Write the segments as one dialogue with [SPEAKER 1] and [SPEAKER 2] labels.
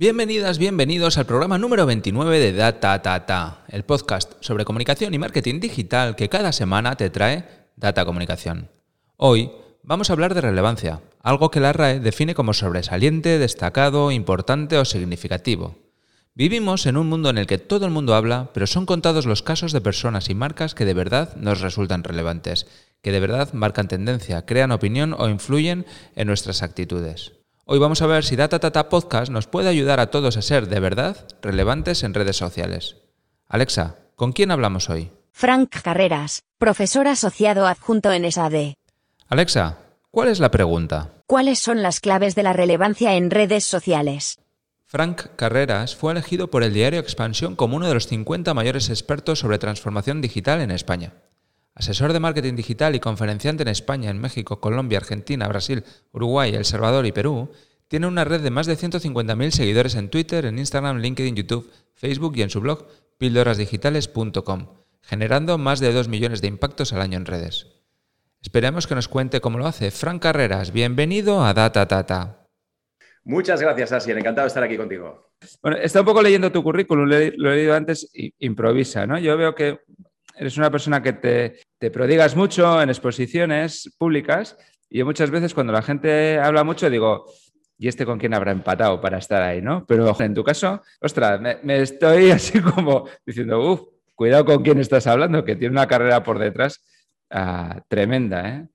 [SPEAKER 1] Bienvenidas, bienvenidos al programa número 29 de Data Tata, el podcast sobre comunicación y marketing digital que cada semana te trae Data Comunicación. Hoy vamos a hablar de relevancia, algo que la RAE define como sobresaliente, destacado, importante o significativo. Vivimos en un mundo en el que todo el mundo habla, pero son contados los casos de personas y marcas que de verdad nos resultan relevantes, que de verdad marcan tendencia, crean opinión o influyen en nuestras actitudes. Hoy vamos a ver si Data Tata Podcast nos puede ayudar a todos a ser de verdad relevantes en redes sociales. Alexa, ¿con quién hablamos hoy?
[SPEAKER 2] Frank Carreras, profesor asociado adjunto en SAD.
[SPEAKER 1] Alexa, ¿cuál es la pregunta?
[SPEAKER 2] ¿Cuáles son las claves de la relevancia en redes sociales?
[SPEAKER 1] Frank Carreras fue elegido por el diario Expansión como uno de los 50 mayores expertos sobre transformación digital en España. Asesor de marketing digital y conferenciante en España, en México, Colombia, Argentina, Brasil, Uruguay, El Salvador y Perú, tiene una red de más de 150.000 seguidores en Twitter, en Instagram, LinkedIn, YouTube, Facebook y en su blog pildorasdigitales.com, generando más de 2 millones de impactos al año en redes. Esperemos que nos cuente cómo lo hace. Frank Carreras, bienvenido a Data Tata.
[SPEAKER 3] Muchas gracias, Asier. Encantado de estar aquí contigo.
[SPEAKER 1] Bueno, está un poco leyendo tu currículum, lo he, leído antes, improvisa, ¿no? Yo veo que eres una persona que te, prodigas mucho en exposiciones públicas y muchas veces cuando la gente habla mucho digo, ¿y este con quién habrá empatado para estar ahí, no? Pero en tu caso, ostras, me, estoy así como diciendo, uff, cuidado con quién estás hablando, que tiene una carrera por detrás ah, tremenda, ¿eh?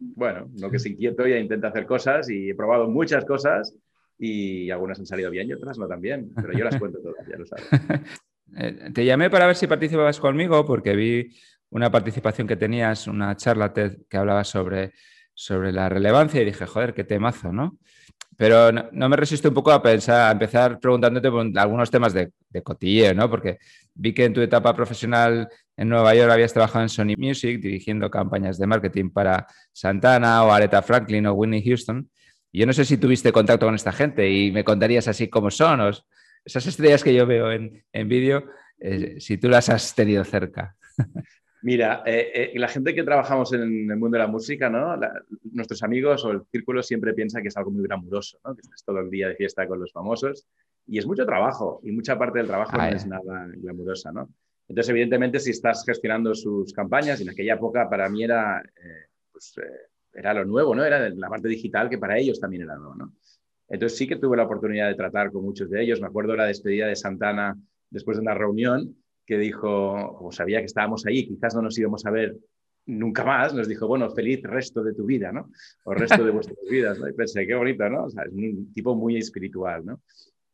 [SPEAKER 3] Bueno, lo que sí inquieto ya intenta hacer cosas y he probado muchas cosas y algunas han salido bien y otras no tan bien, pero yo las cuento todas, ya lo sabes.
[SPEAKER 1] Eh, te llamé para ver si participabas conmigo porque vi una participación que tenías, una charla que hablaba sobre, sobre la relevancia y dije, joder, qué temazo, ¿no? Pero no, me resisto un poco a pensar, a empezar preguntándote algunos temas de, de cotilleo, ¿no? Porque vi que en tu etapa profesional en Nueva York habías trabajado en Sony Music dirigiendo campañas de marketing para Santana o Aretha Franklin o Whitney Houston. Y yo no sé si tuviste contacto con esta gente y me contarías así cómo son, o, esas estrellas que yo veo en, vídeo, eh, si tú las has tenido cerca.
[SPEAKER 3] Mira, eh, eh, la gente que trabajamos en el mundo de la música, ¿no? nuestros amigos o el círculo siempre piensa que es algo muy glamuroso, ¿no? que estás todo el día de fiesta con los famosos y es mucho trabajo y mucha parte del trabajo no es nada glamurosa. ¿no? Entonces, evidentemente, si estás gestionando sus campañas, y en aquella época para mí era, pues, era lo nuevo, ¿no? era la parte digital que para ellos también era nuevo. ¿no? Entonces sí que tuve la oportunidad de tratar con muchos de ellos. Me acuerdo la despedida de Santana después de una reunión que dijo, como sabía que estábamos ahí, quizás no nos íbamos a ver nunca más, nos dijo, bueno, feliz resto de tu vida, ¿no? O resto de vuestras vidas, ¿no? Y pensé, qué bonito, ¿no? O sea, es un tipo muy espiritual, ¿no?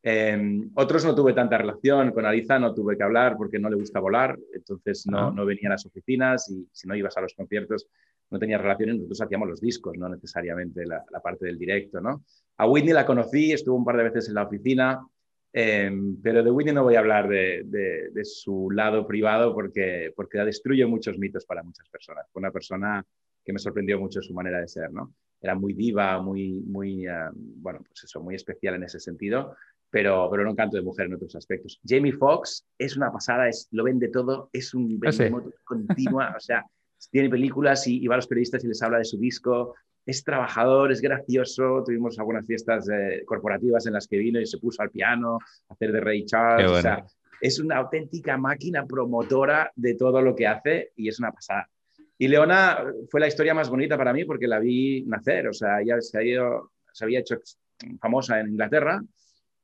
[SPEAKER 3] Em, otros no tuve tanta relación, con Aliza no tuve que hablar porque no le gusta volar, entonces no, no venía a las oficinas y si no ibas a los conciertos no tenía relaciones, nosotros hacíamos los discos, no necesariamente la, parte del directo, ¿no? A Whitney la conocí, estuvo un par de veces en la oficina, em, pero de Whitney no voy a hablar de, su lado privado porque, porque destruye muchos mitos para muchas personas. Fue una persona que me sorprendió mucho su manera de ser, ¿no? Era muy diva, muy, muy, em, bueno, pues eso, muy especial en ese sentido, pero, pero no un canto de mujer en otros aspectos. Jamie Foxx es una pasada, es, lo vende todo, es un
[SPEAKER 1] ah,
[SPEAKER 3] vende continua, o sea, tiene películas y, va a los periodistas y les habla de su disco. Es trabajador, es gracioso. Tuvimos algunas fiestas eh, corporativas en las que vino y se puso al piano a hacer de Ray Charles. O sea, es una auténtica máquina promotora de todo lo que hace y es una pasada. Y Leona fue la historia más bonita para mí porque la vi nacer. O sea, ella se, ha ido, se había hecho famosa en Inglaterra,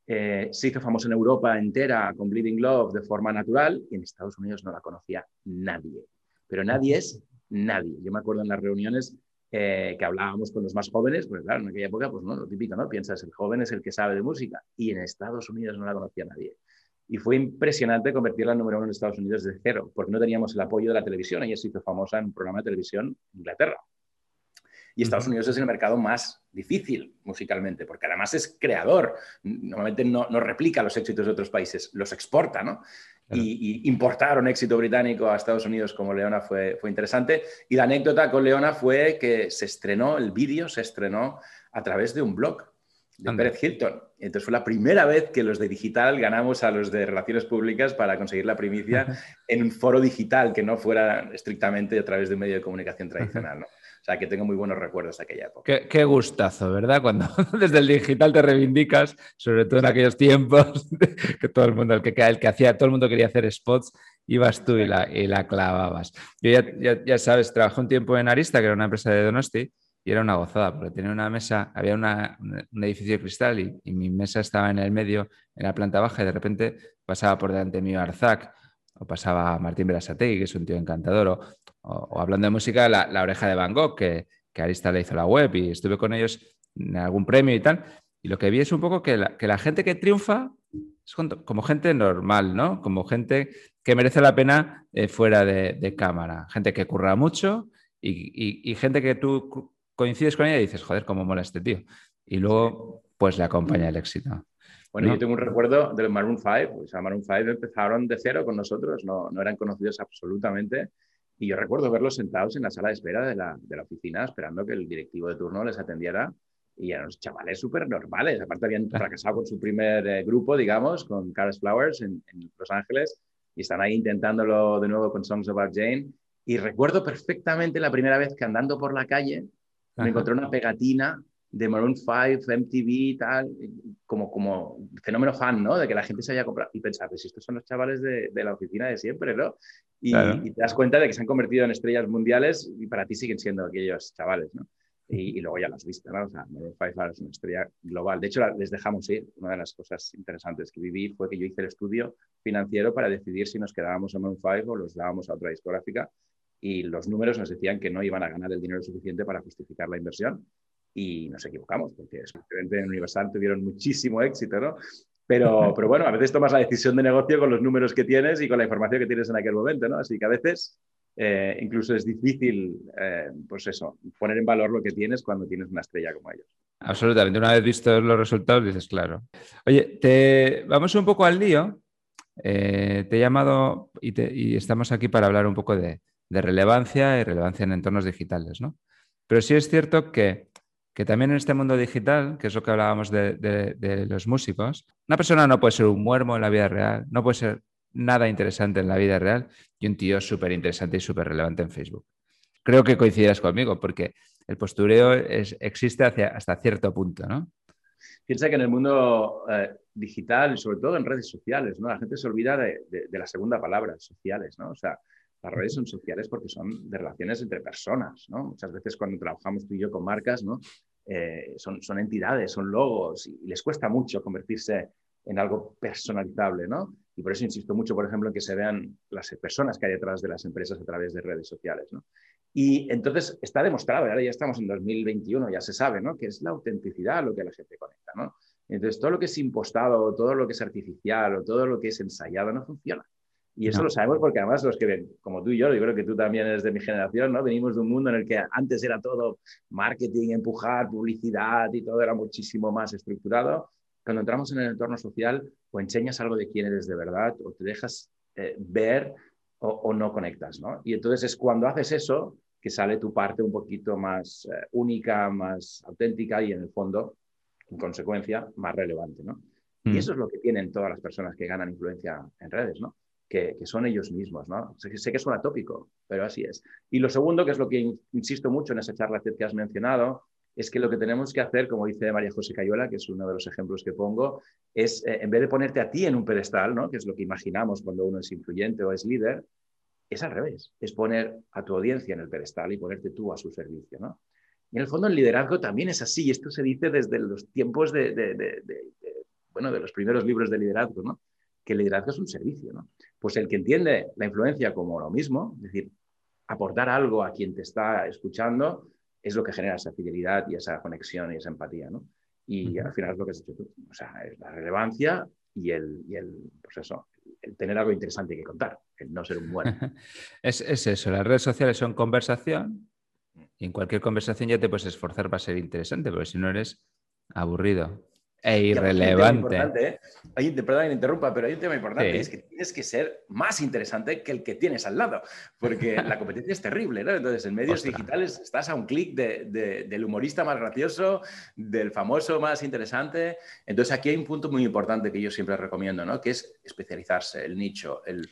[SPEAKER 3] eh, se hizo famosa en Europa entera con Bleeding Love de forma natural y en Estados Unidos no la conocía nadie. Pero nadie es nadie. Yo me acuerdo en las reuniones eh, que hablábamos con los más jóvenes, pues claro, en aquella época, pues no, lo típico, ¿no? Piensas, el joven es el que sabe de música. Y en Estados Unidos no la conocía nadie. Y fue impresionante convertirla en número uno en Estados Unidos desde cero, porque no teníamos el apoyo de la televisión. Ella se hizo famosa en un programa de televisión en Inglaterra. Y Estados Unidos es el mercado más difícil musicalmente, porque además es creador. Normalmente no, no, replica los éxitos de otros países, los exporta, ¿no? Y, importar un éxito británico a Estados Unidos como Leona fue, fue interesante. Y la anécdota con Leona fue que se estrenó, el vídeo se estrenó a través de un blog de Pérez Hilton. Entonces fue la primera vez que los de digital ganamos a los de relaciones públicas para conseguir la primicia en un foro digital que no fuera estrictamente a través de un medio de comunicación tradicional. ¿no? Sea, que tengo muy buenos recuerdos de aquella época.
[SPEAKER 1] Qué, gustazo, ¿verdad? Cuando desde el digital te reivindicas, sobre todo en aquellos tiempos, que todo el mundo, el que, el que hacía, todo el mundo quería hacer spots, ibas tú y la, y la clavabas. Yo ya, ya, sabes, trabajé un tiempo en Arista, que era una empresa de Donosti, y era una gozada, porque tenía una mesa, había un edificio de cristal y, y, mi mesa estaba en el medio, en la planta baja, y de repente pasaba por delante mío Arzac, o pasaba Martín Berasategui, que es un tío encantador, o, hablando de música, la, Oreja de Van Gogh, que, que, Arista le hizo la web y estuve con ellos en algún premio y tal. Y lo que vi es un poco que la, que la gente que triunfa es como gente normal, ¿no? Como gente que merece la pena eh, fuera de, cámara. Gente que curra mucho y, y, gente que tú coincides con ella y dices, joder, cómo mola este tío. Y luego, pues le acompaña el éxito.
[SPEAKER 3] Bueno, yo tengo un recuerdo del Maroon 5. O sea, Maroon 5 empezaron de cero con nosotros, no, no eran conocidos absolutamente. Y yo recuerdo verlos sentados en la sala de espera de la, de la oficina, esperando que el directivo de turno les atendiera. Y eran los chavales súper normales. Aparte, habían fracasado con su primer eh, grupo, digamos, con Carlos Flowers en, en, Los Ángeles. Y están ahí intentándolo de nuevo con Songs About Jane. Y recuerdo perfectamente la primera vez que andando por la calle me encontré una pegatina de Maroon 5, MTV y tal, como, como fenómeno fan, ¿no? De que la gente se haya comprado. Y pensar, pues estos son los chavales de, de la oficina de siempre, ¿no? Y, y, te das cuenta de que se han convertido en estrellas mundiales y para ti siguen siendo aquellos chavales, ¿no? Y, y luego ya lo has visto, ¿no? O sea, Maroon 5 es una estrella global. De hecho, les dejamos ir. Una de las cosas interesantes que viví fue que yo hice el estudio financiero para decidir si nos quedábamos a Maroon 5 o los dábamos a otra discográfica. Y los números nos decían que no iban a ganar el dinero suficiente para justificar la inversión y nos equivocamos, porque en Universal tuvieron muchísimo éxito, ¿no? Pero, pero bueno, a veces tomas la decisión de negocio con los números que tienes y con la información que tienes en aquel momento, ¿no? Así que a veces eh, incluso es difícil, eh, pues eso, poner en valor lo que tienes cuando tienes una estrella como ellos.
[SPEAKER 1] Absolutamente. Una vez visto los resultados, dices, claro. Oye, te... vamos un poco al lío. Eh, te he llamado y, te... y, estamos aquí para hablar un poco de, de relevancia y relevancia en entornos digitales, ¿no? Pero sí es cierto que que también en este mundo digital, que es lo que hablábamos de, los músicos, una persona no puede ser un muermo en la vida real, no puede ser nada interesante en la vida real y un tío súper interesante y súper relevante en Facebook. Creo que coincidirás conmigo, porque el postureo existe hasta cierto punto, ¿no?
[SPEAKER 3] Piensa que en el mundo eh, digital, sobre todo en redes sociales, ¿no? la gente se olvida de, la segunda palabra, sociales. ¿no? O sea, las redes son sociales porque son de relaciones entre personas, ¿no? Muchas veces cuando trabajamos tú y yo con marcas, ¿no? Eh, son, son entidades, son logos y les cuesta mucho convertirse en algo personalizable, ¿no? Y por eso insisto mucho, por ejemplo, en que se vean las personas que hay detrás de las empresas a través de redes sociales, ¿no? Y entonces está demostrado, ahora ya estamos en 2021, ya se sabe, ¿no? Que es la autenticidad lo que la gente conecta, ¿no? Entonces todo lo que es impostado, todo lo que es artificial o todo lo que es ensayado no funciona. Y eso lo sabemos porque además los que ven, como tú y yo, yo creo que tú también eres de mi generación, ¿no? Venimos de un mundo en el que antes era todo marketing, empujar, publicidad y todo era muchísimo más estructurado. Cuando entramos en el entorno social, o enseñas algo de quién eres de verdad, o te dejas eh, ver o, no conectas, ¿no? Y entonces es cuando haces eso que sale tu parte un poquito más eh, única, más auténtica y en el fondo, en consecuencia, más relevante, ¿no? Y mm. eso es lo que tienen todas las personas que ganan influencia en redes, ¿no? Que, son ellos mismos, ¿no? Sé, sé, que suena tópico, pero así es. Y lo segundo, que es lo que insisto mucho en esa charla que has mencionado, es que lo que tenemos que hacer, como dice María José Cayola, que es uno de los ejemplos que pongo, es eh, en vez de ponerte a ti en un pedestal, ¿no? que es lo que imaginamos cuando uno es influyente o es líder, es al revés, es poner a tu audiencia en el pedestal y ponerte tú a su servicio. ¿no? Y en el fondo el liderazgo también es así, y esto se dice desde los tiempos de, bueno, de los primeros libros de liderazgo, ¿no? que el liderazgo es un servicio. ¿no? Pues el que entiende la influencia como lo mismo, es decir, aportar algo a quien te está escuchando, es lo que genera esa fidelidad y esa conexión y esa empatía, ¿no? Y al final es lo que has dicho tú, o sea, es la relevancia y el, y el pues eso, el tener algo interesante que contar, el no ser un bueno.
[SPEAKER 1] es, es, eso, las redes sociales son conversación y en cualquier conversación ya te puedes esforzar para ser interesante, porque si no eres aburrido. E irrelevante.
[SPEAKER 3] ¿eh? Hay, perdón que me interrumpa, pero hay un tema importante, es que tienes que ser más interesante que el que tienes al lado, porque la competencia es terrible, ¿no? Entonces, en medios digitales estás a un clic del humorista más gracioso, del famoso más interesante. Entonces, aquí hay un punto muy importante que yo siempre recomiendo, ¿no? Que es especializarse, el nicho, el,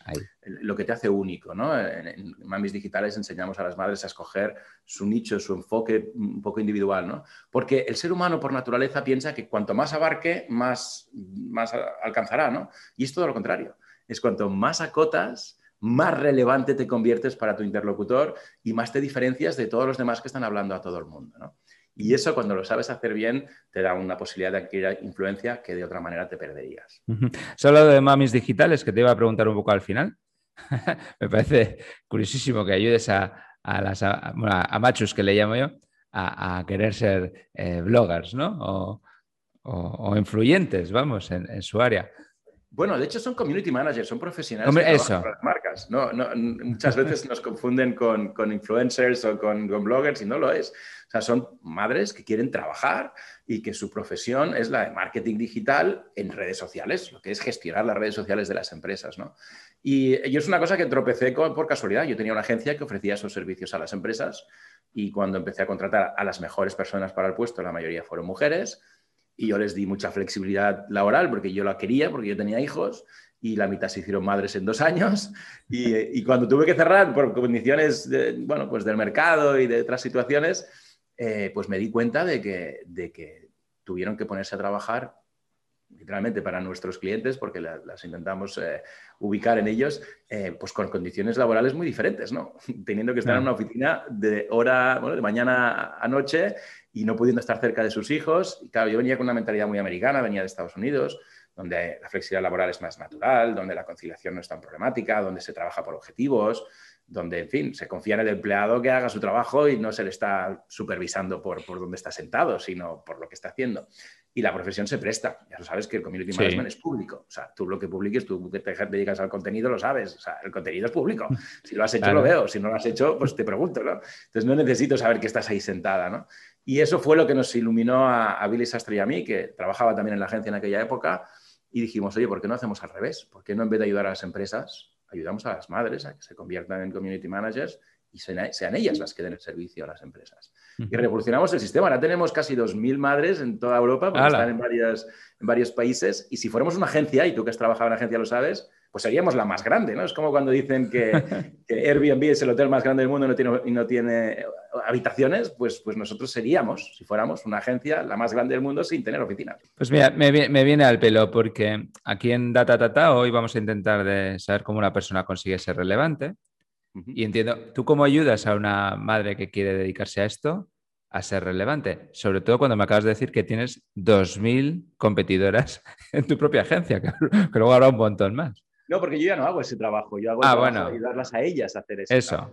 [SPEAKER 3] lo que te hace único, ¿no? En, en, Mamis Digitales enseñamos a las madres a escoger su nicho, su enfoque un poco individual, ¿no? Porque el ser humano por naturaleza piensa que cuanto más abarque, más, más alcanzará, ¿no? Y es todo lo contrario. Es cuanto más acotas, más relevante te conviertes para tu interlocutor y más te diferencias de todos los demás que están hablando a todo el mundo, ¿no? Y eso, cuando lo sabes hacer bien, te da una posibilidad de adquirir influencia que de otra manera te perderías.
[SPEAKER 1] Solo de mamis digitales, que te iba a preguntar un poco al final. Me parece curiosísimo que ayudes a, las a, machos que le llamo yo a, querer ser eh, bloggers, ¿no? O, influyentes, vamos, en, su área.
[SPEAKER 3] Bueno, de hecho son community managers, son profesionales
[SPEAKER 1] eso.
[SPEAKER 3] las marcas. No, muchas veces nos confunden con, influencers o con, con, bloggers y no lo es. O sea, son madres que quieren trabajar y que su profesión es la de marketing digital en redes sociales, lo que es gestionar las redes sociales de las empresas, ¿no? Y yo es una cosa que tropecé por casualidad. Yo tenía una agencia que ofrecía esos servicios a las empresas y cuando empecé a contratar a las mejores personas para el puesto, la mayoría fueron mujeres y yo les di mucha flexibilidad laboral porque yo la quería, porque yo tenía hijos y la mitad se hicieron madres en dos años y, y cuando tuve que cerrar por condiciones de, bueno, pues del mercado y de otras situaciones, eh, pues me di cuenta de que, de que tuvieron que ponerse a trabajar literalmente para nuestros clientes, porque las intentamos eh, ubicar en ellos, eh, pues con condiciones laborales muy diferentes, ¿no? Teniendo que estar en una oficina de hora, bueno, de mañana a noche y no pudiendo estar cerca de sus hijos. Y claro, yo venía con una mentalidad muy americana, venía de Estados Unidos, donde la flexibilidad laboral es más natural, donde la conciliación no es tan problemática, donde se trabaja por objetivos, donde, en fin, se confía en el empleado que haga su trabajo y no se le está supervisando por, por dónde está sentado, sino por lo que está haciendo. Y la profesión se presta. Ya lo sabes que el community management es público. O sea, tú lo que publiques, tú que te dedicas al contenido, lo sabes. O sea, el contenido es público. Si lo has hecho, lo veo. Si no lo has hecho, pues te pregunto, ¿no? Entonces no necesito saber que estás ahí sentada, ¿no? Y eso fue lo que nos iluminó a, a Billy Sastre y a mí, que trabajaba también en la agencia en aquella época, y dijimos, oye, ¿por qué no hacemos al revés? ¿Por qué no en vez de ayudar a las empresas, ayudamos a las madres a que se conviertan en community managers y sean, ellas las que den el servicio a las empresas. Y revolucionamos el sistema. Ahora tenemos casi 2.000 madres en toda Europa, porque están en, varias, en varios países. Y si fuéramos una agencia, y tú que has trabajado en agencia lo sabes, pues seríamos la más grande, ¿no? Es como cuando dicen que, Airbnb es el hotel más grande del mundo y no tiene, y no tiene habitaciones, pues, pues nosotros seríamos, si fuéramos una agencia, la más grande del mundo sin tener oficinas.
[SPEAKER 1] Pues mira, me, viene al pelo porque aquí en Data Tata hoy vamos a intentar de saber cómo una persona consigue ser relevante. Y entiendo, ¿tú cómo ayudas a una madre que quiere dedicarse a esto a ser relevante? Sobre todo cuando me acabas de decir que tienes 2.000 competidoras en tu propia agencia, que luego habrá un montón más.
[SPEAKER 3] No, porque yo ya no hago ese trabajo, yo hago
[SPEAKER 1] ah,
[SPEAKER 3] el
[SPEAKER 1] bueno.
[SPEAKER 3] de ayudarlas a ellas a hacer eso.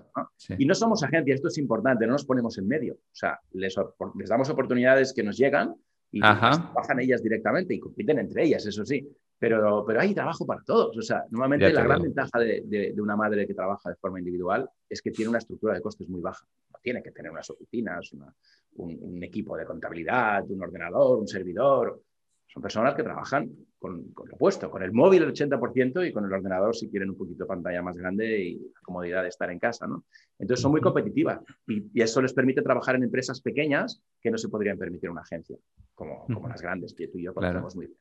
[SPEAKER 3] Y no somos agencias, esto es importante, no nos ponemos en medio. O sea, les, damos oportunidades que nos llegan y trabajan ellas directamente y compiten entre ellas, eso sí. Pero, pero hay trabajo para todos. O sea, normalmente la gran ventaja de, de, una madre que trabaja de forma individual es que tiene una estructura de costes muy baja. No tiene que tener unas oficinas, un, un equipo de contabilidad, un ordenador, un servidor. Son personas que trabajan con, con, lo opuesto, con el móvil el 80% y con el ordenador si quieren un poquito pantalla más grande y la comodidad de estar en casa. ¿no? Entonces son muy competitivas y, eso les permite trabajar en empresas pequeñas que no se podrían permitir una agencia, como, como las grandes que tú y yo conocemos muy bien.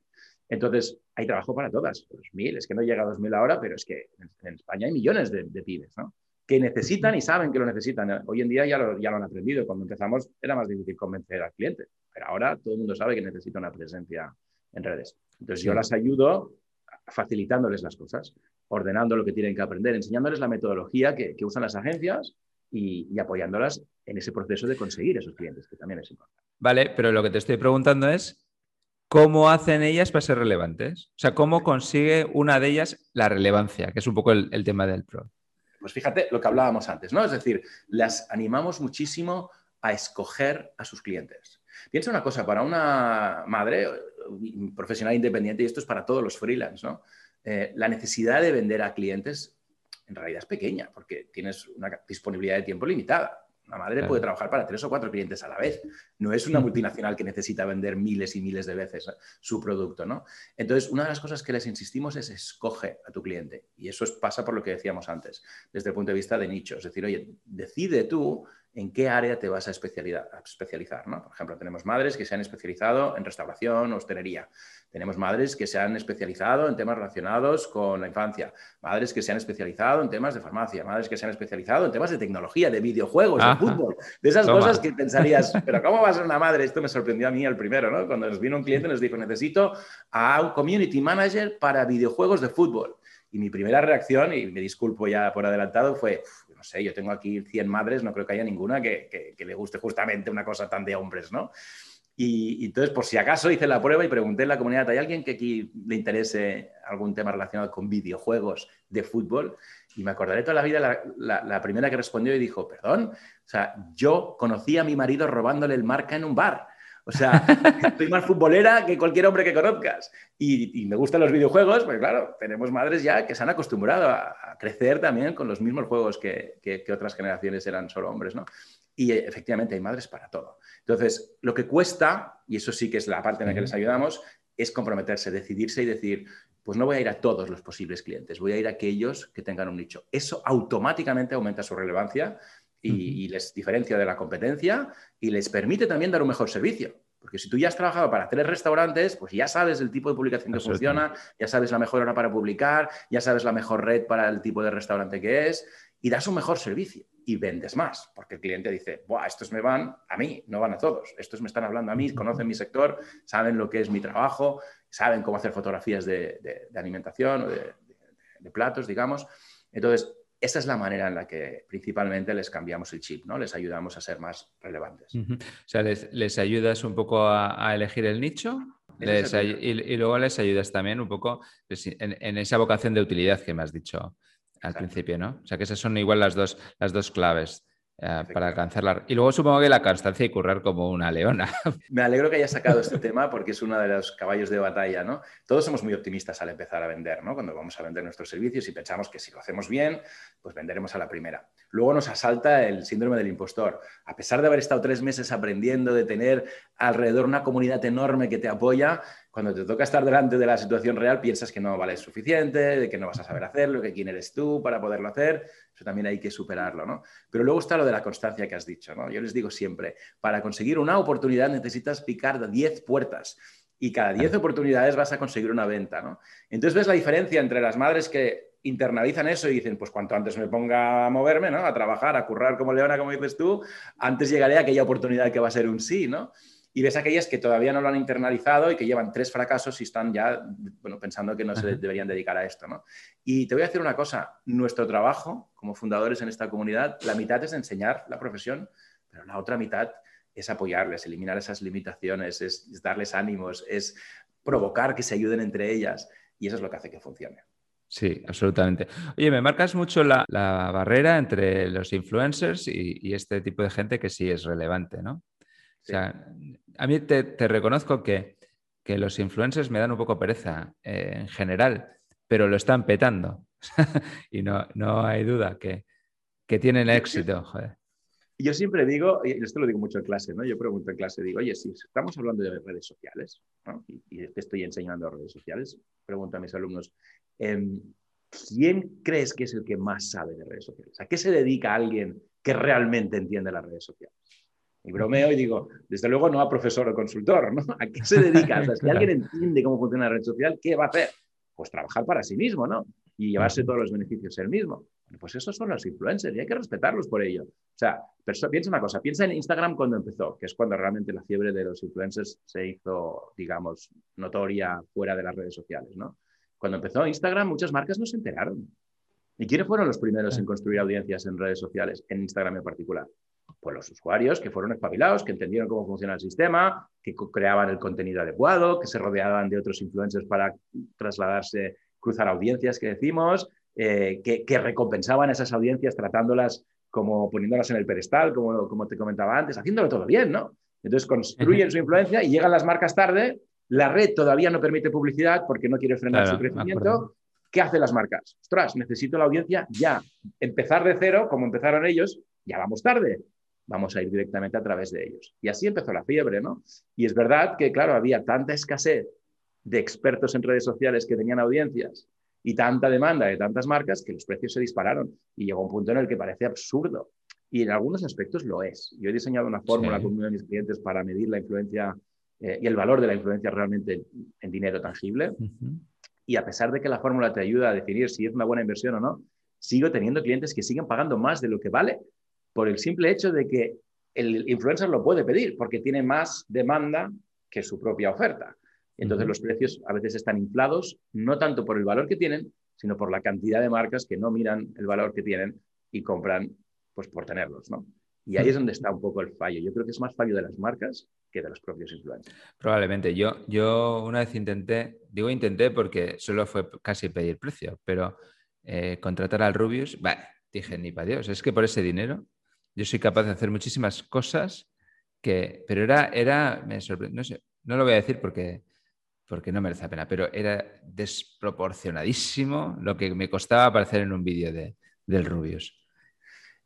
[SPEAKER 3] Entonces, hay trabajo para todas. 2.000, es que no llega a 2.000 ahora, pero es que en, España hay millones de, de pymes, ¿no? que necesitan y saben que lo necesitan. Hoy en día ya lo, ya lo han aprendido. Cuando empezamos era más difícil convencer al cliente, pero ahora todo el mundo sabe que necesita una presencia en redes. Entonces yo las ayudo facilitándoles las cosas, ordenando lo que tienen que aprender, enseñándoles la metodología que, usan las agencias y, apoyándolas en ese proceso de conseguir esos clientes, que también es importante.
[SPEAKER 1] Vale, pero lo que te estoy preguntando es, ¿cómo hacen ellas para ser relevantes? O sea, ¿cómo consigue una de ellas la relevancia? Que es un poco el, tema del PRO.
[SPEAKER 3] Pues fíjate lo que hablábamos antes, ¿no? Es decir, las animamos muchísimo a escoger a sus clientes. Piensa una cosa, para una madre profesional independiente, y esto es para todos los freelance, ¿no? Eh, la necesidad de vender a clientes en realidad es pequeña, porque tienes una disponibilidad de tiempo limitada. Una madre puede trabajar para tres o cuatro clientes a la vez. No es una multinacional que necesita vender miles y miles de veces su producto, ¿no? Entonces, una de las cosas que les insistimos es escoge a tu cliente. Y eso pasa por lo que decíamos antes, desde el punto de vista de nicho. Es decir, oye, decide tú en qué área te vas a especializar. ¿no? Por ejemplo, tenemos madres que se han especializado en restauración, hostelería. Tenemos madres que se han especializado en temas relacionados con la infancia. Madres que se han especializado en temas de farmacia. Madres que se han especializado en temas de tecnología, de videojuegos, de fútbol. De esas cosas que pensarías, pero ¿cómo va a ser una madre? Esto me sorprendió a mí el primero, ¿no? Cuando nos vino un cliente nos dijo, necesito a un community manager para videojuegos de fútbol. Y mi primera reacción, y me disculpo ya por adelantado, fue, yo tengo aquí 100 madres, no creo que haya ninguna que, le guste justamente una cosa tan de hombres, ¿no? Y, entonces, por si acaso, hice la prueba y pregunté en la comunidad, ¿hay alguien que aquí le interese algún tema relacionado con videojuegos de fútbol? Y me acordaré toda la vida la, la, primera que respondió y dijo, perdón, o sea, yo conocí a mi marido robándole el marca en un bar. O sea, estoy más futbolera que cualquier hombre que conozcas. Y, me gustan los videojuegos, pues claro, tenemos madres ya que se han acostumbrado a, crecer también con los mismos juegos que, otras generaciones eran solo hombres, ¿no? Y efectivamente hay madres para todo. Entonces, lo que cuesta, y eso sí que es la parte en la que les ayudamos, es comprometerse, decidirse y decir, pues no voy a ir a todos los posibles clientes, voy a ir a aquellos que tengan un nicho. Eso automáticamente aumenta su relevancia y, les diferencia de la competencia y les permite también dar un mejor servicio. Porque si tú ya has trabajado para tres restaurantes, pues ya sabes el tipo de publicación que funciona, ya sabes la mejor hora para publicar, ya sabes la mejor red para el tipo de restaurante que es y das un mejor servicio y vendes más, porque el cliente dice, Buah, estos me van a mí, no van a todos, estos me están hablando a mí, conocen mi sector, saben lo que es mi trabajo, saben cómo hacer fotografías de, alimentación o de, de platos, digamos. Entonces, esa es la manera en la que principalmente les cambiamos el chip, ¿no? Les ayudamos a ser más relevantes.
[SPEAKER 1] O sea, les, ayudas un poco a, elegir el nicho y, luego les ayudas también un poco en, esa vocación de utilidad que me has dicho al principio, ¿no? O sea, que esas son igual las dos, las dos claves. Eh, para alcanzarla. Y luego supongo que la constancia y currar como una leona.
[SPEAKER 3] Me alegro que hayas sacado este tema porque es uno de los caballos de batalla, ¿no? Todos somos muy optimistas al empezar a vender, ¿no? Cuando vamos a vender nuestros servicios y pensamos que si lo hacemos bien, pues venderemos a la primera. Luego nos asalta el síndrome del impostor. A pesar de haber estado tres meses aprendiendo, de tener alrededor una comunidad enorme que te apoya, cuando te toca estar delante de la situación real, piensas que no vale suficiente, de que no vas a saber hacerlo, que quién eres tú para poderlo hacer. Eso también hay que superarlo, ¿no? Pero luego está lo de la constancia que has dicho, ¿no? Yo les digo siempre, para conseguir una oportunidad necesitas picar 10 puertas y cada 10 oportunidades vas a conseguir una venta, ¿no? Entonces ves la diferencia entre las madres que internalizan eso y dicen, pues cuanto antes me ponga a moverme, ¿no? A trabajar, a currar como leona, como dices tú, antes llegaré a aquella oportunidad que va a ser un sí, ¿no? Y ves aquellas que todavía no lo han internalizado y que llevan tres fracasos y están ya bueno, pensando que no se deberían dedicar a esto. ¿no? Y te voy a decir una cosa, nuestro trabajo como fundadores en esta comunidad, la mitad es enseñar la profesión, pero la otra mitad es apoyarles, eliminar esas limitaciones, es, darles ánimos, es provocar que se ayuden entre ellas y eso es lo que hace que funcione.
[SPEAKER 1] Sí, absolutamente. Oye, me marcas mucho la, barrera entre los influencers y, y, este tipo de gente que sí es relevante, ¿no? O sea, a mí te, reconozco que, los influencers me dan un poco pereza eh, en general, pero lo están petando. y no, no hay duda que, tienen éxito.
[SPEAKER 3] Yo siempre digo, y esto lo digo mucho en clase, ¿no? Yo pregunto en clase, digo, oye, si estamos hablando de redes sociales, y, te estoy enseñando redes sociales, pregunto a mis alumnos, em, ¿quién crees que es el que más sabe de redes sociales? ¿A qué se dedica alguien que realmente entiende las redes sociales? Y bromeo y digo, desde luego no a profesor o consultor, ¿no? ¿A qué se dedica? O sea, si alguien entiende cómo funciona la red social, ¿qué va a hacer? Pues trabajar para sí mismo, ¿no? Y llevarse todos los beneficios él mismo. Pues esos son los influencers y hay que respetarlos por ello. O sea, piensa una cosa, piensa en Instagram cuando empezó, que es cuando realmente la fiebre de los influencers se hizo, digamos, notoria fuera de las redes sociales, ¿no? Cuando empezó Instagram, muchas marcas no se enteraron. ¿Y quiénes fueron los primeros en construir audiencias en redes sociales, en Instagram en particular? Pues los usuarios que fueron espabilados, que entendieron cómo funciona el sistema, que creaban el contenido adecuado, que se rodeaban de otros influencers para trasladarse, cruzar audiencias que decimos, eh, que, recompensaban a esas audiencias tratándolas como poniéndolas en el pedestal, como, como te comentaba antes, haciéndolo todo bien, ¿no? Entonces construyen su influencia y llegan las marcas tarde, la red todavía no permite publicidad porque no quiere frenar su crecimiento. ¿Qué hacen las marcas? Ostras, necesito la audiencia ya. Empezar de cero, como empezaron ellos, ya vamos tarde. Vamos a ir directamente a través de ellos. Y así empezó la fiebre, ¿no? Y es verdad que, claro, había tanta escasez de expertos en redes sociales que tenían audiencias y tanta demanda de tantas marcas que los precios se dispararon y llegó un punto en el que parece absurdo. Y en algunos aspectos lo es. Yo he diseñado una fórmula con uno de mis clientes para medir la influencia eh, y el valor de la influencia realmente en, dinero tangible. Y a pesar de que la fórmula te ayuda a definir si es una buena inversión o no, sigo teniendo clientes que siguen pagando más de lo que vale por el simple hecho de que el influencer lo puede pedir porque tiene más demanda que su propia oferta. Entonces los precios a veces están inflados, no tanto por el valor que tienen, sino por la cantidad de marcas que no miran el valor que tienen y compran pues por tenerlos, ¿no? Y ahí es donde está un poco el fallo. Yo creo que es más fallo de las marcas que de los propios influencers.
[SPEAKER 1] Probablemente. Yo, yo una vez intenté, digo intenté porque solo fue casi pedir precio, pero eh, contratar al Rubius, dije, ni para Dios, es que por ese dinero yo soy capaz de hacer muchísimas cosas que, pero era, era, me sorprendió, no sé, no lo voy a decir porque, porque no merece la pena, pero era desproporcionadísimo lo que me costaba aparecer en un vídeo de, del Rubius.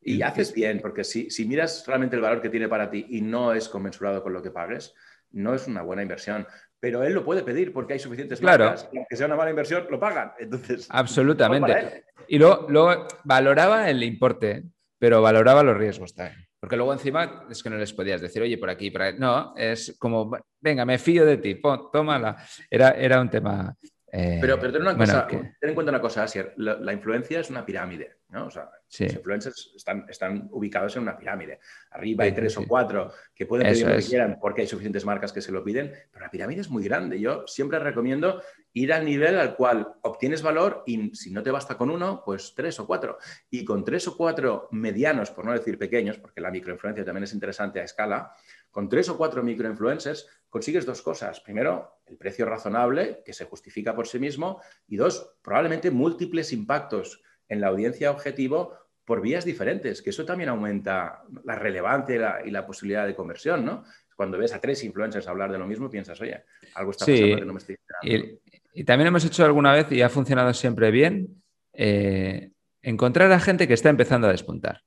[SPEAKER 3] Y haces bien, porque si, si miras realmente el valor que tiene para ti y no es conmensurado con lo que pagues, no es una buena inversión. Pero él lo puede pedir porque hay suficientes
[SPEAKER 1] claro. marcas
[SPEAKER 3] que sea una mala inversión, lo pagan. Entonces,
[SPEAKER 1] Absolutamente. Y luego, luego valoraba el importe, pero valoraba los riesgos también. Porque luego encima es que no les podías decir, oye, por aquí, por ahí. No, es como, venga, me fío de ti, tómala. Era, era un tema
[SPEAKER 3] eh, pero, pero ten, una cosa, ten, en cuenta una cosa, Asier. La, influencia es una pirámide. ¿no? O sea, los influencers están, están, ubicados en una pirámide. Arriba hay tres o cuatro que pueden pedir lo que quieran porque hay suficientes marcas que se lo piden, pero la pirámide es muy grande. Yo siempre recomiendo ir al nivel al cual obtienes valor y si no te basta con uno, pues tres o cuatro. Y con tres o cuatro medianos, por no decir pequeños, porque la microinfluencia también es interesante a escala, con tres o cuatro microinfluencers consigues dos cosas. Primero, el precio razonable, que se justifica por sí mismo, y dos, probablemente múltiples impactos en la audiencia objetivo por vías diferentes, que eso también aumenta la relevancia y la, posibilidad de conversión, ¿no? Cuando ves a tres influencers hablar de lo mismo, piensas, oye, algo está pasando que no me estoy
[SPEAKER 1] enterando. Y, también hemos hecho alguna vez, y ha funcionado siempre bien, eh, encontrar a gente que está empezando a despuntar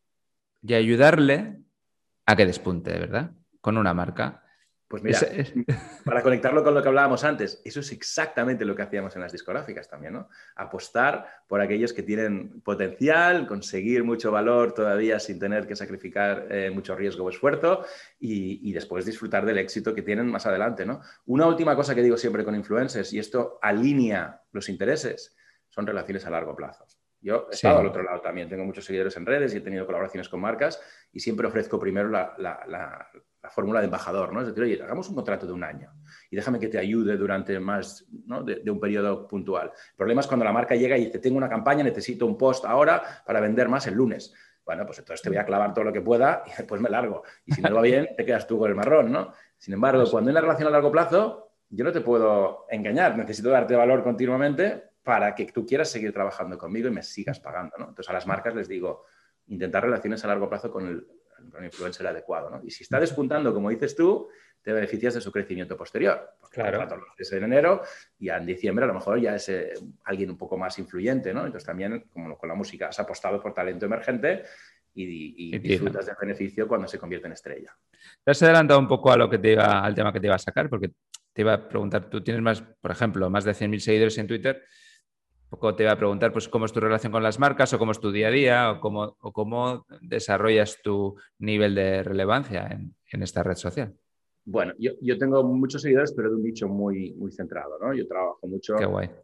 [SPEAKER 1] y ayudarle a que despunte, de verdad con una marca.
[SPEAKER 3] Pues mira, para conectarlo con lo que hablábamos antes, eso es exactamente lo que hacíamos en las discográficas también, ¿no? Apostar por aquellos que tienen potencial, conseguir mucho valor todavía sin tener que sacrificar eh, mucho riesgo o esfuerzo y, y, después disfrutar del éxito que tienen más adelante, ¿no? Una última cosa que digo siempre con influencers, y esto alinea los intereses, son relaciones a largo plazo. Yo he estado al otro lado también, tengo muchos seguidores en redes y he tenido colaboraciones con marcas y siempre ofrezco primero la, fórmula de embajador, ¿no? Es decir, oye, hagamos un contrato de un año y déjame que te ayude durante más de, un periodo puntual. El problema es cuando la marca llega y dice, tengo una campaña, necesito un post ahora para vender más el lunes. Bueno, pues entonces te voy a clavar todo lo que pueda y después me largo. Y si no va bien, te quedas tú con el marrón, ¿no? Sin embargo, cuando hay una relación a largo plazo, yo no te puedo engañar, necesito darte valor continuamente para que tú quieras seguir trabajando conmigo y me sigas pagando. ¿no? Entonces a las marcas les digo, intentar relaciones a largo plazo con el, influencer adecuado. ¿no? Y si está despuntando, como dices tú, te beneficias de su crecimiento posterior. Porque claro. lo haces en enero y en diciembre a lo mejor ya es eh, alguien un poco más influyente. ¿no? Entonces también, como con la música, has apostado por talento emergente y, disfrutas del beneficio cuando se convierte en estrella.
[SPEAKER 1] Te has adelantado un poco a lo que te iba, al tema que te iba a sacar, porque te iba a preguntar, tú tienes más, por ejemplo, más de 100.000 seguidores en Twitter poco te va a preguntar pues, cómo es tu relación con las marcas o cómo es tu día a día o cómo, cómo desarrollas tu nivel de relevancia en, esta red social.
[SPEAKER 3] Bueno, yo, yo, tengo muchos seguidores, pero de un nicho muy, muy centrado. ¿no? Yo trabajo mucho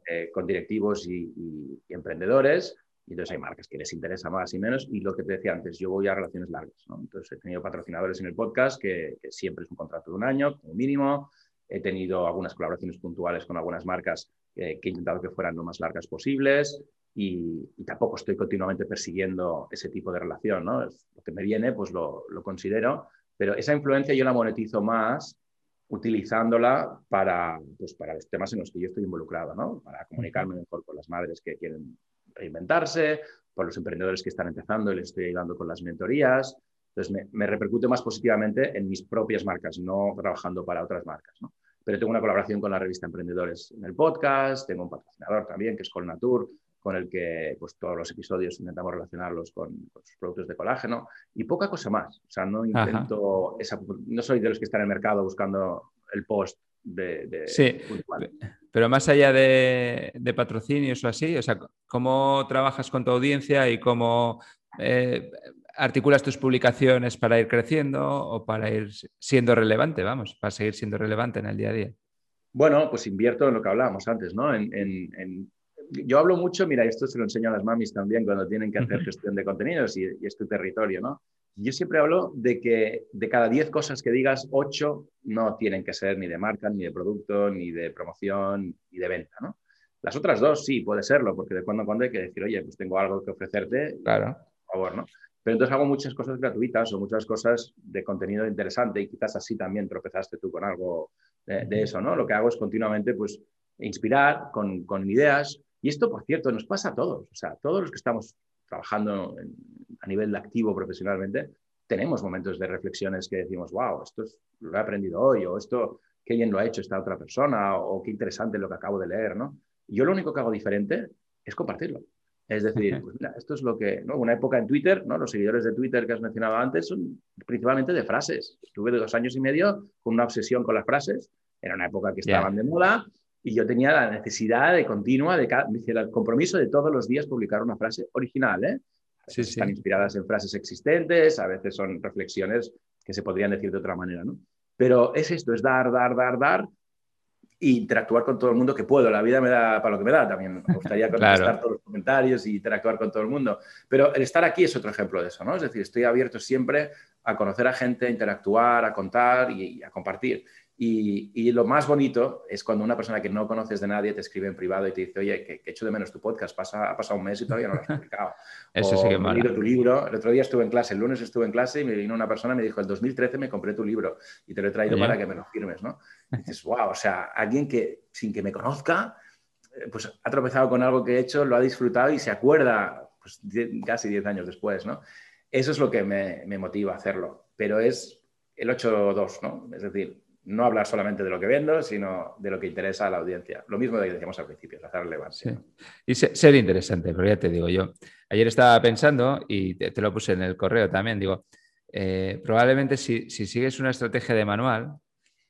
[SPEAKER 3] eh, con directivos y, emprendedores, y entonces hay marcas que les interesa más y menos. Y lo que te decía antes, yo voy a relaciones largas. ¿no? Entonces he tenido patrocinadores en el podcast que, que siempre es un contrato de un año, como mínimo. He tenido algunas colaboraciones puntuales con algunas marcas que he intentado que fueran lo más largas posibles y, tampoco estoy continuamente persiguiendo ese tipo de relación. ¿no? Lo que me viene, pues lo, lo, considero, pero esa influencia yo la monetizo más utilizándola para, pues, para los temas en los que yo estoy involucrado, ¿no? para comunicarme mejor con las madres que quieren reinventarse, por los emprendedores que están empezando y les estoy ayudando con las mentorías. Entonces, me, me repercute más positivamente en mis propias marcas, no trabajando para otras marcas. ¿no? pero tengo una colaboración con la revista Emprendedores en el podcast, tengo un patrocinador también, que es Colnatur, con el que pues, todos los episodios intentamos relacionarlos con, sus productos de colágeno y poca cosa más. O sea, no intento, esa, no soy de los que están en el mercado buscando el post de...
[SPEAKER 1] sí, pero más allá de, patrocinios o así, o sea, ¿cómo trabajas con tu audiencia y cómo eh, articulas tus publicaciones para ir creciendo o para ir siendo relevante, vamos, para seguir siendo relevante en el día a día?
[SPEAKER 3] Bueno, pues invierto en lo que hablábamos antes, ¿no? En, Yo hablo mucho, mira, esto se lo enseño a las mamis también cuando tienen que hacer gestión de contenidos y, y es tu territorio, ¿no? Yo siempre hablo de que de cada 10 cosas que digas, 8 no tienen que ser ni de marca, ni de producto, ni de promoción, ni de venta, ¿no? Las otras dos sí, puede serlo, porque de cuando en cuando hay que decir, oye, pues tengo algo que ofrecerte,
[SPEAKER 1] claro.
[SPEAKER 3] por favor, ¿no? Pero entonces hago muchas cosas gratuitas o muchas cosas de contenido interesante y quizás así también tropezaste tú con algo de, eso, ¿no? Lo que hago es continuamente, pues, inspirar con, con, ideas. Y esto, por cierto, nos pasa a todos. O sea, todos los que estamos trabajando a nivel activo profesionalmente, tenemos momentos de reflexiones que decimos, wow, esto lo he aprendido hoy, o esto, qué bien lo ha hecho esta otra persona, o, qué interesante lo que acabo de leer, ¿no? Y yo lo único que hago diferente es compartirlo. Es decir, pues mira, esto es lo que, ¿no? Una época en Twitter, ¿no? Los seguidores de Twitter que has mencionado antes son principalmente de frases. Estuve dos años y medio con una obsesión con las frases. Era una época que estaban de moda y yo tenía la necesidad de continua, de el compromiso de todos los días publicar una frase original, ¿eh? Sí, Están inspiradas en frases existentes, a veces son reflexiones que se podrían decir de otra manera, ¿no? Pero es esto, es dar, dar, dar, dar e interactuar con todo el mundo que puedo. La vida me da para lo que me da también. Me gustaría contestar todos los comentarios y interactuar con todo el mundo. Pero el estar aquí es otro ejemplo de eso, ¿no? Es decir, estoy abierto siempre a conocer a gente, a interactuar, a contar y a compartir. Y, lo más bonito es cuando una persona que no conoces de nadie te escribe en privado y te dice, oye, que, echo de menos tu podcast, Pasa, ha pasado un mes y todavía no lo has publicado.
[SPEAKER 1] Eso sí que
[SPEAKER 3] tu libro. El otro día estuve en clase, el lunes estuve en clase y me vino una persona y me dijo, el 2013 me compré tu libro y te lo he traído para que me lo firmes, ¿no? Y dices, wow, o sea, alguien que sin que me conozca, eh, pues ha tropezado con algo que he hecho, lo ha disfrutado y se acuerda pues, casi 10 años después, ¿no? Eso es lo que me, me motiva a hacerlo, pero es el 8-2, ¿no? Es decir, no hablar solamente de lo que vendo, sino de lo que interesa a la audiencia. Lo mismo de que decíamos al principio, hacer relevancia.
[SPEAKER 1] Y ser interesante, pero ya te digo yo. Ayer estaba pensando, y te, lo puse en el correo también, digo, eh, probablemente si, sigues una estrategia de manual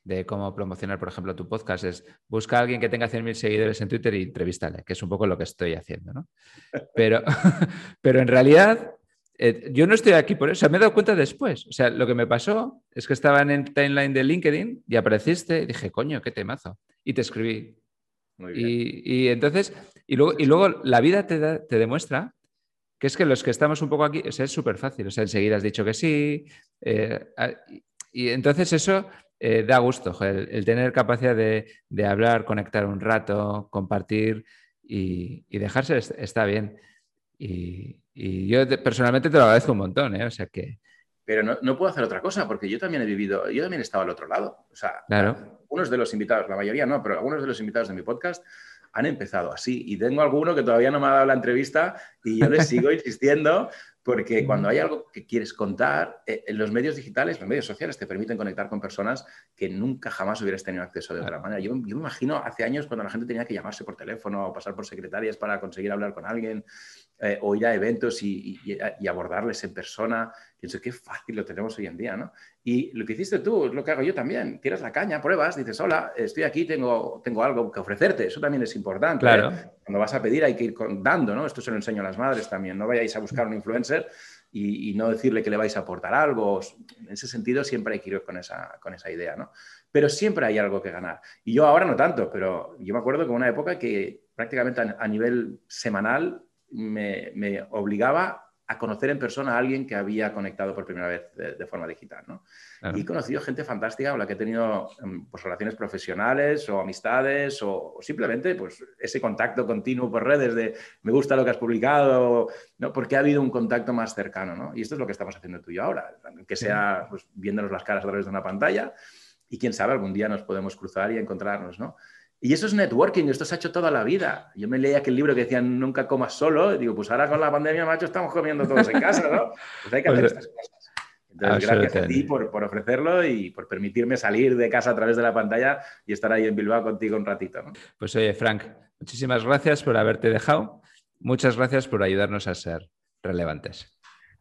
[SPEAKER 1] de cómo promocionar, por ejemplo, tu podcast, es busca a alguien que tenga 100.000 seguidores en Twitter y entrevístale, que es un poco lo que estoy haciendo, ¿no? Pero, pero en realidad eh, yo no estoy aquí por eso, o sea, me he dado cuenta después. O sea, lo que me pasó es que estaba en el timeline de LinkedIn y apareciste y dije, coño, qué temazo. Y te escribí. Y, entonces, y luego, y luego la vida te, te, demuestra que es que los que estamos un poco aquí, o sea, es súper fácil. O sea, enseguida has dicho que sí. Eh, y entonces eso eh, da gusto, el, tener capacidad de, de, hablar, conectar un rato, compartir y, y dejarse está bien. Y, y yo personalmente te lo agradezco un montón, ¿eh? O sea que...
[SPEAKER 3] Pero no, no, puedo hacer otra cosa, porque yo también he vivido, yo también he estado al otro lado. O sea,
[SPEAKER 1] claro.
[SPEAKER 3] unos de los invitados, la mayoría no, pero algunos de los invitados de mi podcast han empezado así. Y tengo alguno que todavía no me ha dado la entrevista y yo les sigo insistiendo porque cuando hay algo que quieres contar, eh, los medios digitales, los medios sociales te permiten conectar con personas que nunca jamás hubieras tenido acceso de otra manera. Yo, yo, me imagino hace años cuando la gente tenía que llamarse por teléfono o pasar por secretarias para conseguir hablar con alguien eh, o ir a eventos y, abordarles en persona. Pienso, qué fácil lo tenemos hoy en día, ¿no? Y lo que hiciste tú es lo que hago yo también. Tiras la caña, pruebas, dices, hola, estoy aquí, tengo, tengo algo que ofrecerte. Eso también es importante.
[SPEAKER 1] Claro.
[SPEAKER 3] Cuando vas a pedir hay que ir dando, ¿no? Esto se lo enseño a las madres también. No vayáis a buscar un influencer y, no decirle que le vais a aportar algo. En ese sentido siempre hay que ir con esa, con esa idea, ¿no? Pero siempre hay algo que ganar. Y yo ahora no tanto, pero yo me acuerdo que una época que prácticamente a nivel semanal me, obligaba a conocer en persona a alguien que había conectado por primera vez de, forma digital. ¿no? Y he conocido gente fantástica con la que he tenido em, pues, relaciones profesionales o amistades o, simplemente pues, ese contacto continuo por redes de me gusta lo que has publicado, ¿no? porque ha habido un contacto más cercano. ¿no? Y esto es lo que estamos haciendo tú y yo ahora, que sea pues, viéndonos las caras a través de una pantalla y quién sabe, algún día nos podemos cruzar y encontrarnos. ¿no? Y eso es networking, esto se ha hecho toda la vida. Yo me leía aquel libro que decía nunca comas solo, y digo, pues ahora con la pandemia, macho, estamos comiendo todos en casa, ¿no? Pues hay que hacer pues, estas cosas. Entonces, gracias a ti por, por, ofrecerlo y por permitirme salir de casa a través de la pantalla y estar ahí en Bilbao contigo un ratito. ¿no?
[SPEAKER 1] Pues oye, Frank, muchísimas gracias por haberte dejado Muchas gracias por ayudarnos a ser relevantes.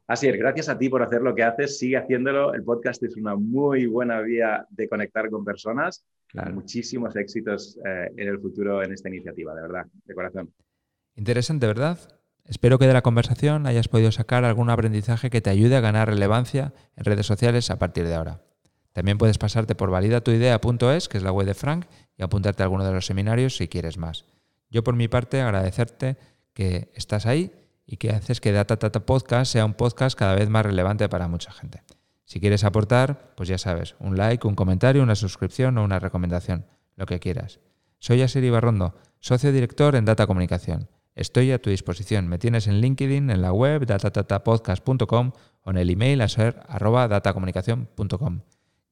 [SPEAKER 3] Así es, gracias a ti por hacer lo que haces, sigue haciéndolo. El podcast es una muy buena vía de conectar con personas. Muchísimos éxitos eh, en el futuro en esta iniciativa, de verdad, de corazón.
[SPEAKER 1] Interesante, ¿verdad? Espero que de la conversación hayas podido sacar algún aprendizaje que te ayude a ganar relevancia en redes sociales a partir de ahora. También puedes pasarte por validatuidea.es, que es la web de Frank, y apuntarte a alguno de los seminarios si quieres más. Yo por mi parte agradecerte que estás ahí y que haces que Data Tata Podcast sea un podcast cada vez más relevante para mucha gente. Si quieres aportar, pues ya sabes, un like, un comentario, una suscripción o una recomendación, lo que quieras. Soy Asiri Barrondo, socio director en Data Comunicación. Estoy a tu disposición. Me tienes en LinkedIn, en la web datatatapodcast.com o en el email a ser arroba datacomunicación.com.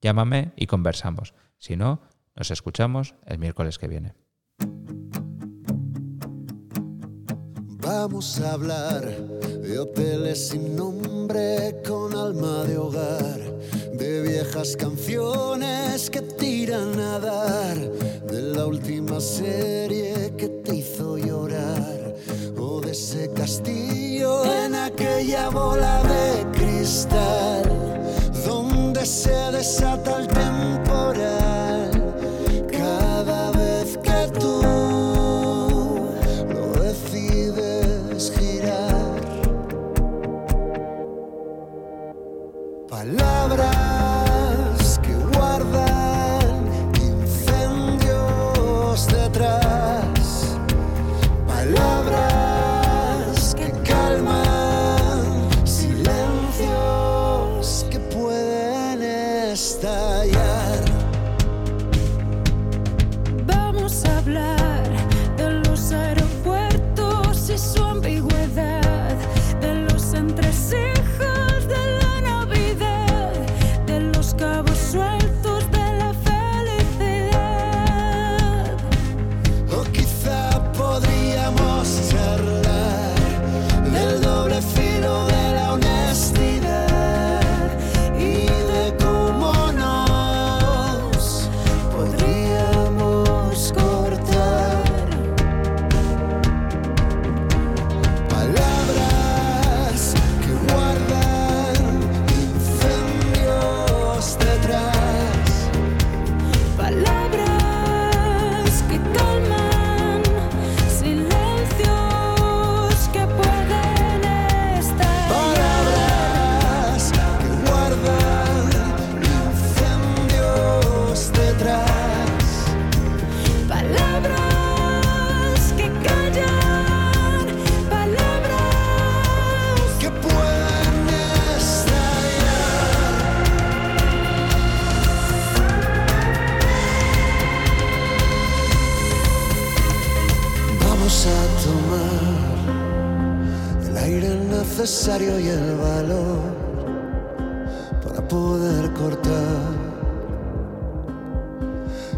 [SPEAKER 1] Llámame y conversamos. Si no, nos escuchamos el miércoles que viene.
[SPEAKER 4] Vamos a hablar de hoteles sin nombre con alma de hogar, de viejas canciones que tiran a dar, de la última serie que te hizo llorar, o de ese castillo en aquella bola de cristal,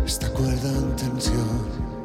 [SPEAKER 4] esta cuerda en tensión.